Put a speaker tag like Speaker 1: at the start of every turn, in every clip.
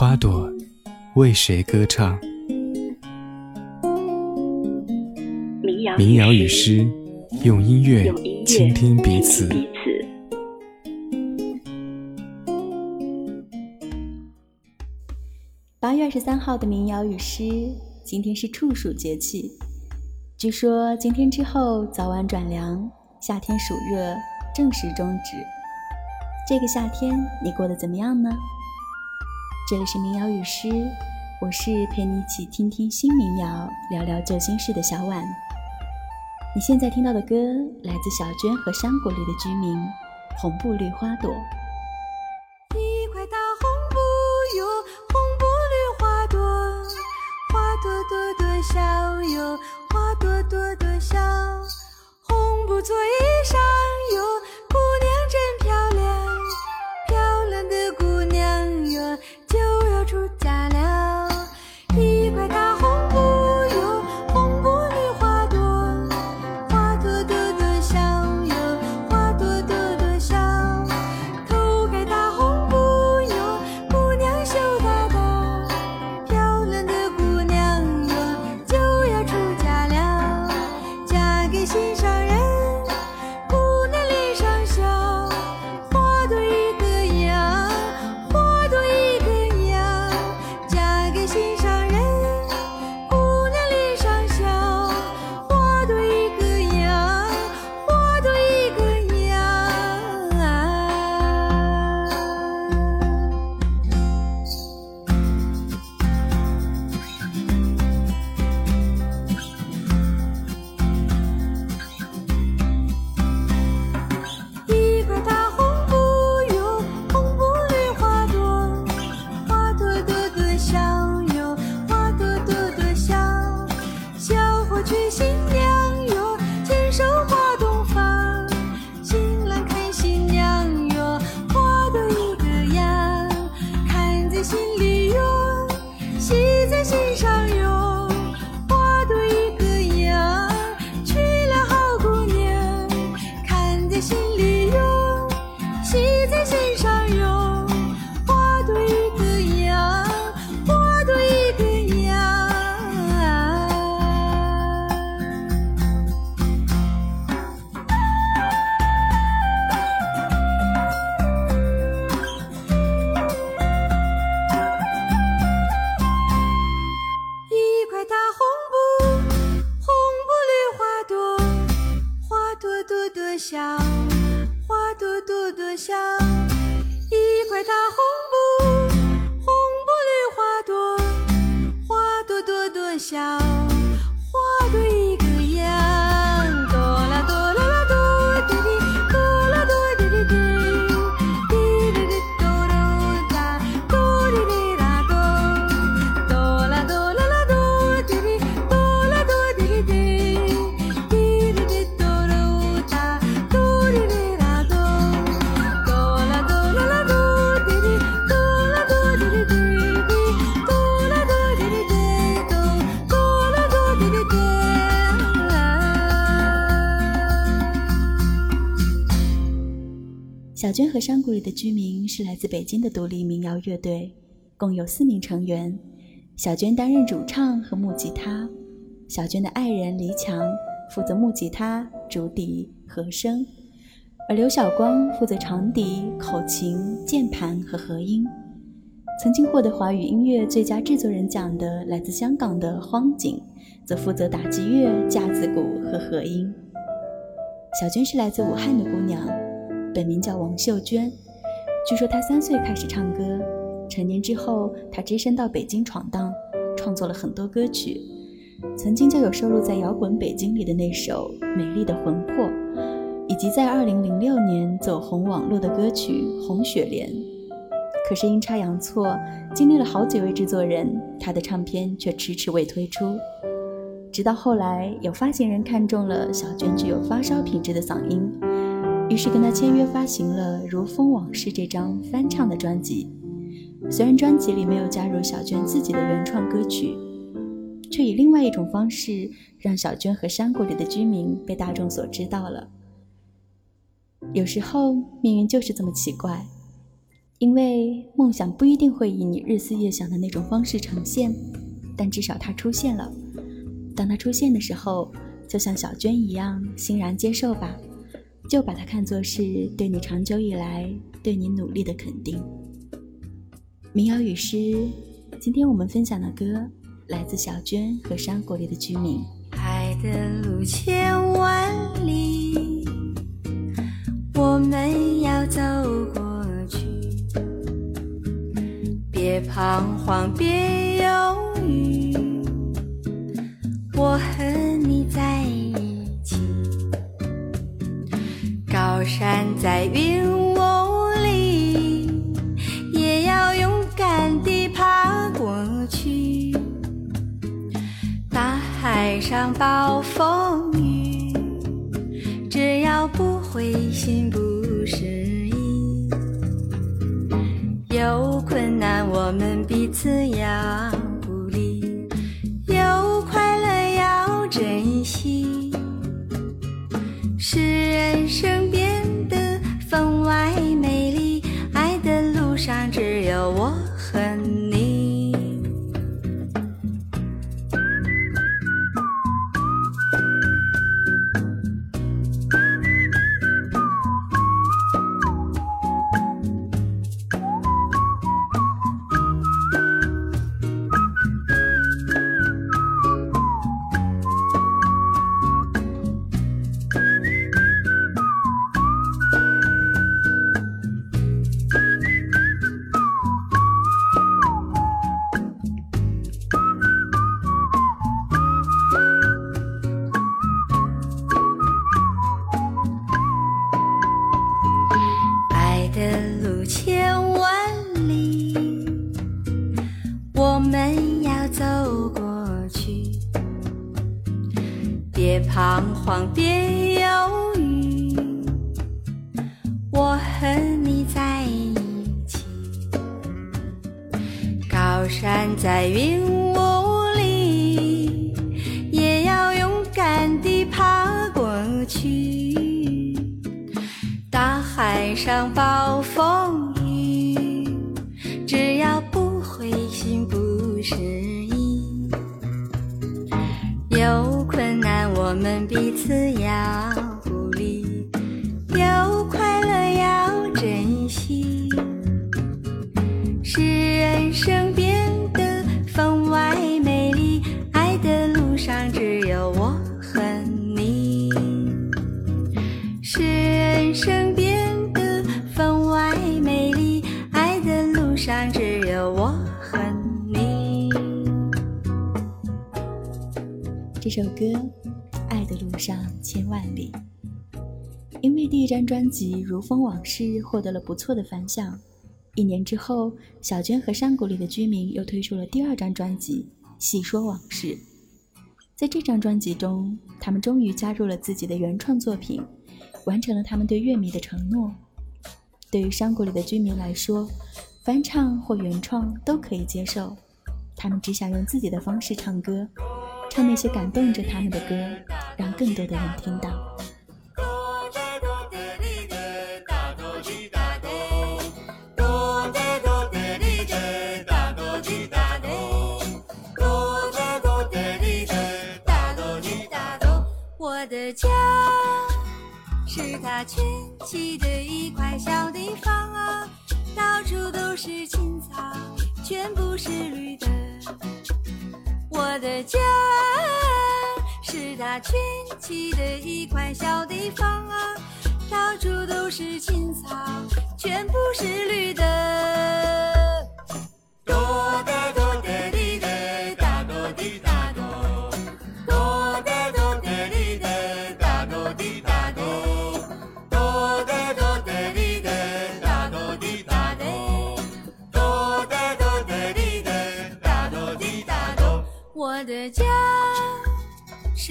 Speaker 1: 花朵为谁歌唱？民谣与诗，用音乐倾听彼此。
Speaker 2: 八月二十三号的民谣与诗，今天是处暑节气。据说今天之后早晚转凉，夏天暑热正式终止。这个夏天你过得怎么样呢？这里是民谣与诗，我是陪你一起听听新民谣、聊聊旧心事的小婉。你现在听到的歌来自小娟和山谷里的居民，《红布绿花朵》。
Speaker 3: 一块大红布哟，红布绿花朵，花朵朵朵笑哟。花朵朵朵笑，红布做小
Speaker 2: 娟和山谷里的居民是来自北京的独立民谣乐队，共有四名成员。小娟担任主唱和木吉他，小娟的爱人黎强负责木吉他、竹笛、和声，而刘晓光负责长笛、口琴、键盘和和音。曾经获得华语音乐最佳制作人奖的来自香港的荒井，则负责打击乐、架子鼓和和音。小娟是来自武汉的姑娘，本名叫王秀娟。据说她三岁开始唱歌，成年之后，她只身到北京闯荡，创作了很多歌曲，曾经就有收录在《摇滚北京》里的那首《美丽的魂魄》，以及在2006年走红网络的歌曲《红雪莲》。可是阴差阳错，经历了好几位制作人，他的唱片却迟迟未推出。直到后来，有发行人看中了小娟具有发烧品质的嗓音，于是跟他签约发行了《如风往事》这张翻唱的专辑。虽然专辑里没有加入小娟自己的原创歌曲，却以另外一种方式让小娟和山谷里的居民被大众所知道了。有时候命运就是这么奇怪，因为梦想不一定会以你日思夜想的那种方式呈现，但至少它出现了。当它出现的时候，就像小娟一样，欣然接受吧，就把它看作是对你长久以来对你努力的肯定。民谣与诗，今天我们分享的歌来自小娟和山谷里的居民。
Speaker 3: 爱的路千万里，我们要走过去，别彷徨，别犹豫。我和你在站在云雾里，也要勇敢地爬过去。大海上暴风雨，只要不灰心不失意，有困难我们彼此要。鼓励，有快乐要珍惜，是人生遇上暴风雨，只要不灰心不失意。有困难我们彼此要
Speaker 2: 首歌《爱的路上千万里》，因为第一张专辑《如风往事》获得了不错的反响，一年之后，小娟和山谷里的居民又推出了第二张专辑《细说往事》。在这张专辑中，他们终于加入了自己的原创作品，完成了他们对乐迷的承诺。对于山谷里的居民来说，翻唱或原创都可以接受，他们只想用自己的方式唱歌。唱那些感动着他们的歌，让更多的人听到。
Speaker 3: 我的家是他圈起的一块小地方啊，到处都是青草，全部是绿的。我的家是他圈起的一块小地方啊，到处都是青草，全部是绿。的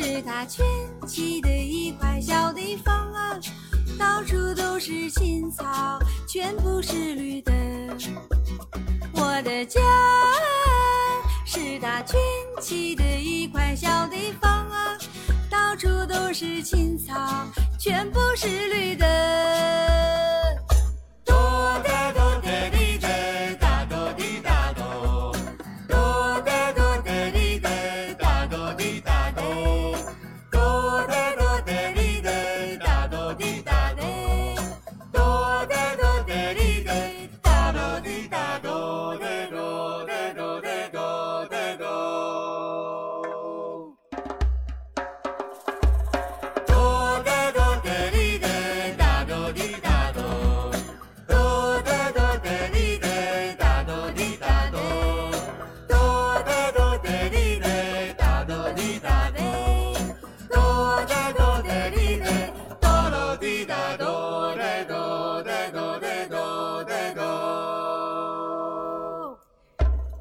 Speaker 3: 是他圈起的一块小地方啊，到处都是青草，全部是绿的。我的家是他圈起的一块小地方啊，到处都是青草，全部是绿的。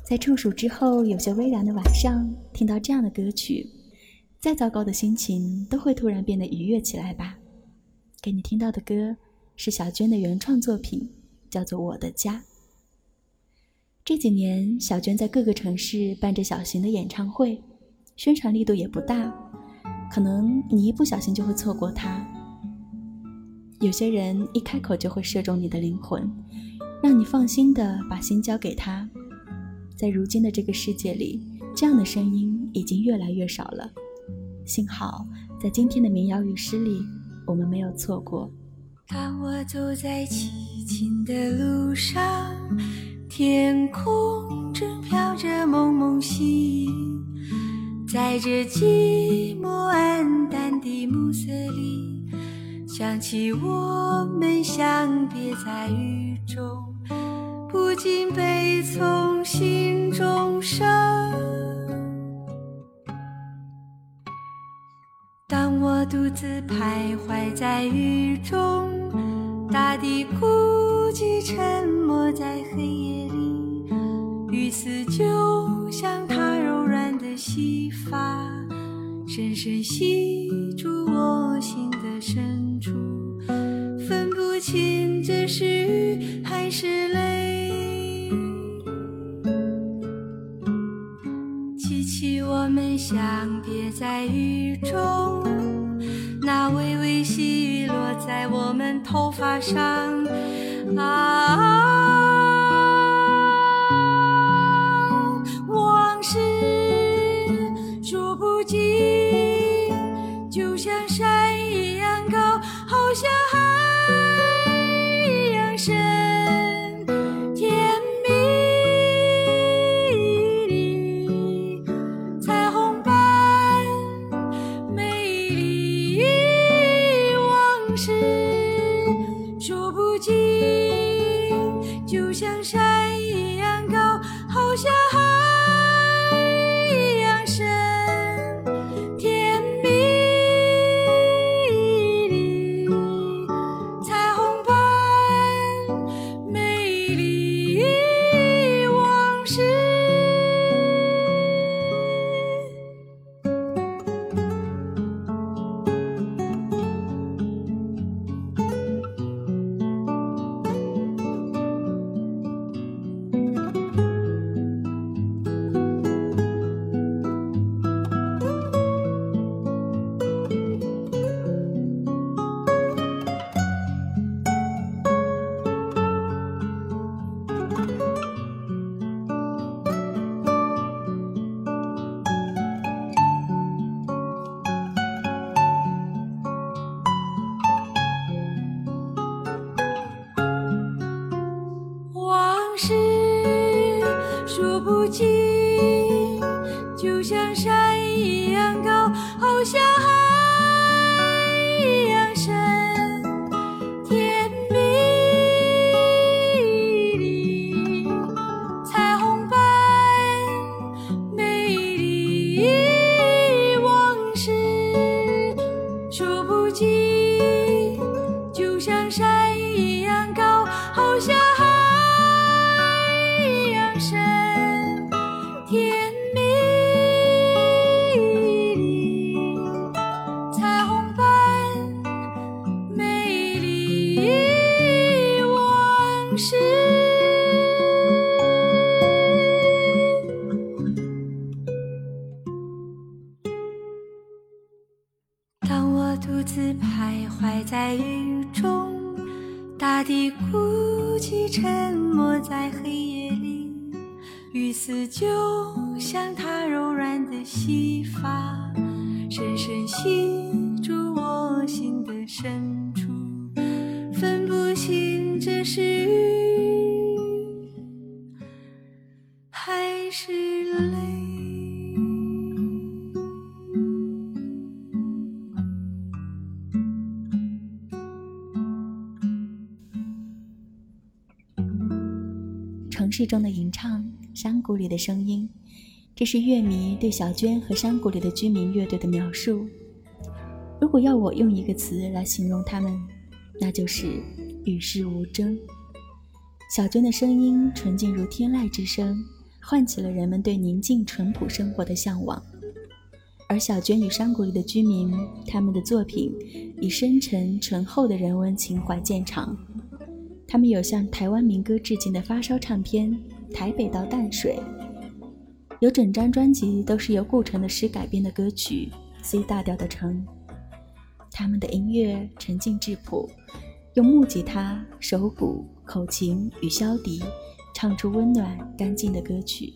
Speaker 2: 在处暑之后，有些微凉的晚上，听到这样的歌曲，再糟糕的心情都会突然变得愉悦起来吧。给你听到的歌是小娟的原创作品，叫做《我的家》。这几年，小娟在各个城市办着小型的演唱会，宣传力度也不大，可能你一不小心就会错过她。有些人一开口就会射中你的灵魂，让你放心的把心交给他。在如今的这个世界里，这样的声音已经越来越少了。幸好，在今天的民谣与诗里，我们没有错过。
Speaker 3: 当我走在凄清的路上，天空正飘着蒙蒙细雨，在这寂寞暗淡的暮色里，想起我们相别在雨中。不禁悲从心中生。当我独自徘徊在雨中，大地孤寂沉默在黑夜里，雨丝就像她柔软的细发，深深吸住我心的深处，分不清这是雨还是泪中，那微微细雨落在我们头发上，啊。就像山一样高好像
Speaker 2: 城市中的吟唱，山谷里的声音，这是乐迷对小娟和山谷里的居民乐队的描述。如果要我用一个词来形容他们，那就是与世无争。小娟的声音纯净如天籁之声，唤起了人们对宁静淳朴生活的向往。而小娟与山谷里的居民，他们的作品以深沉醇厚的人文情怀见长。他们有向台湾民歌致敬的发烧唱片《台北到淡水》，有整张专辑都是由顾城的诗改编的歌曲《C 大调的城》。他们的音乐沉静质朴，用木吉他、手鼓、口琴与箫笛，唱出温暖干净的歌曲。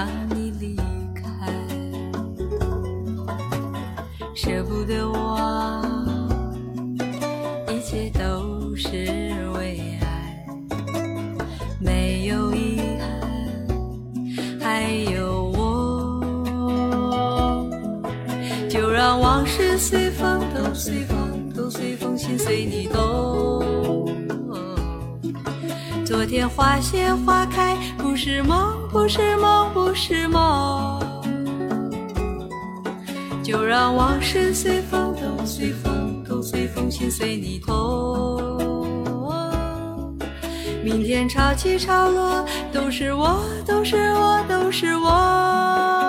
Speaker 3: 让你离开，舍不得我。一切都是为爱，没有遗憾，还有我。就让往事随风，都随风，都随风，心随你动。昨天花谢花开，不是梦，不是梦，不是梦。就让往事随风，都随风。都随风，心随你痛。明天潮起潮落，都是我，都是我，都是我。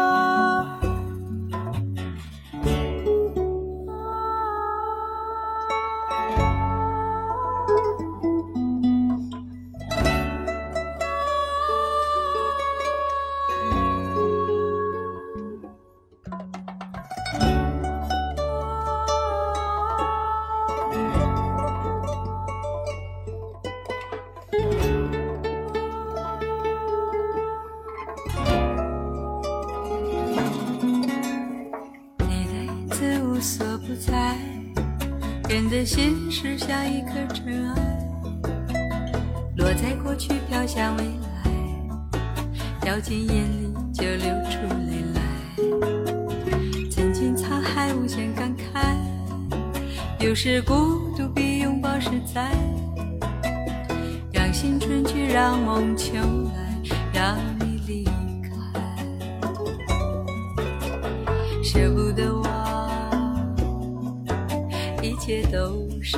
Speaker 3: 感慨，有时孤独比拥抱实在。让心春去，让梦秋来，让你离开，舍不得忘。一切都是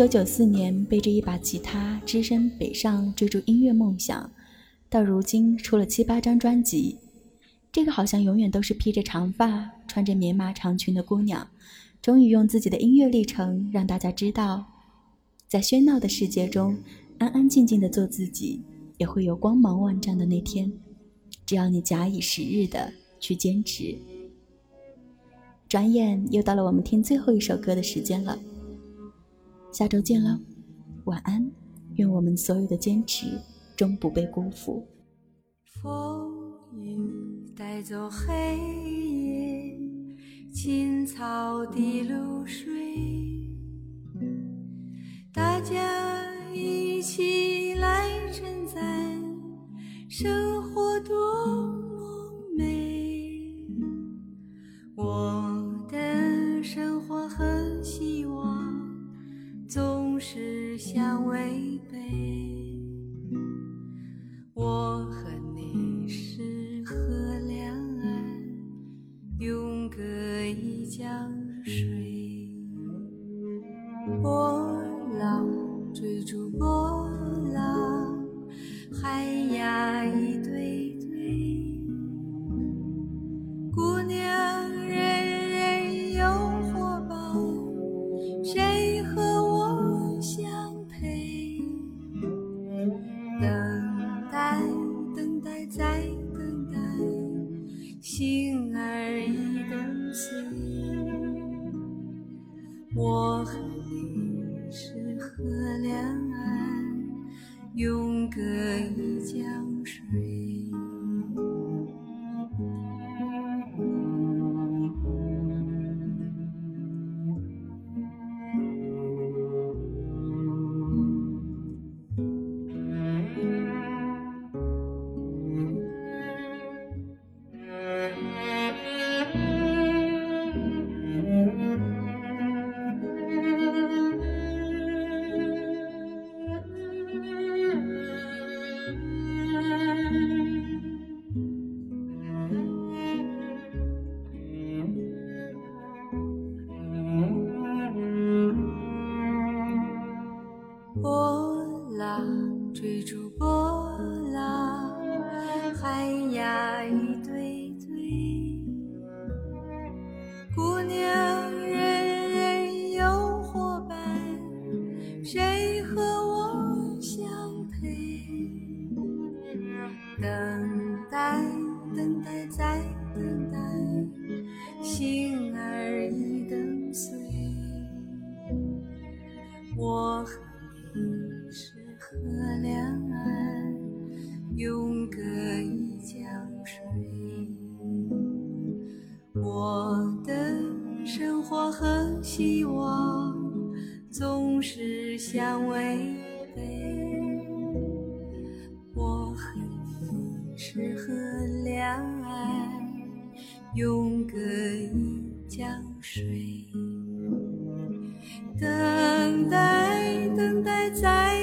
Speaker 2: 从1994年背着一把吉他只身北上追逐音乐梦想，到如今出了七八张专辑，这个好像永远都是披着长发、穿着棉麻长裙的姑娘，终于用自己的音乐历程让大家知道，在喧闹的世界中，安安静静的做自己，也会有光芒万丈的那天。只要你假以时日的去坚持。转眼又到了我们听最后一首歌的时间了，下周见了，晚安，愿我们所有的坚持终不被辜负。
Speaker 3: 风雨带走黑夜，青草的露水，大家一起来称赞生活多么美。我的生活和希望总是相违背。我很姑娘。等待，等待，再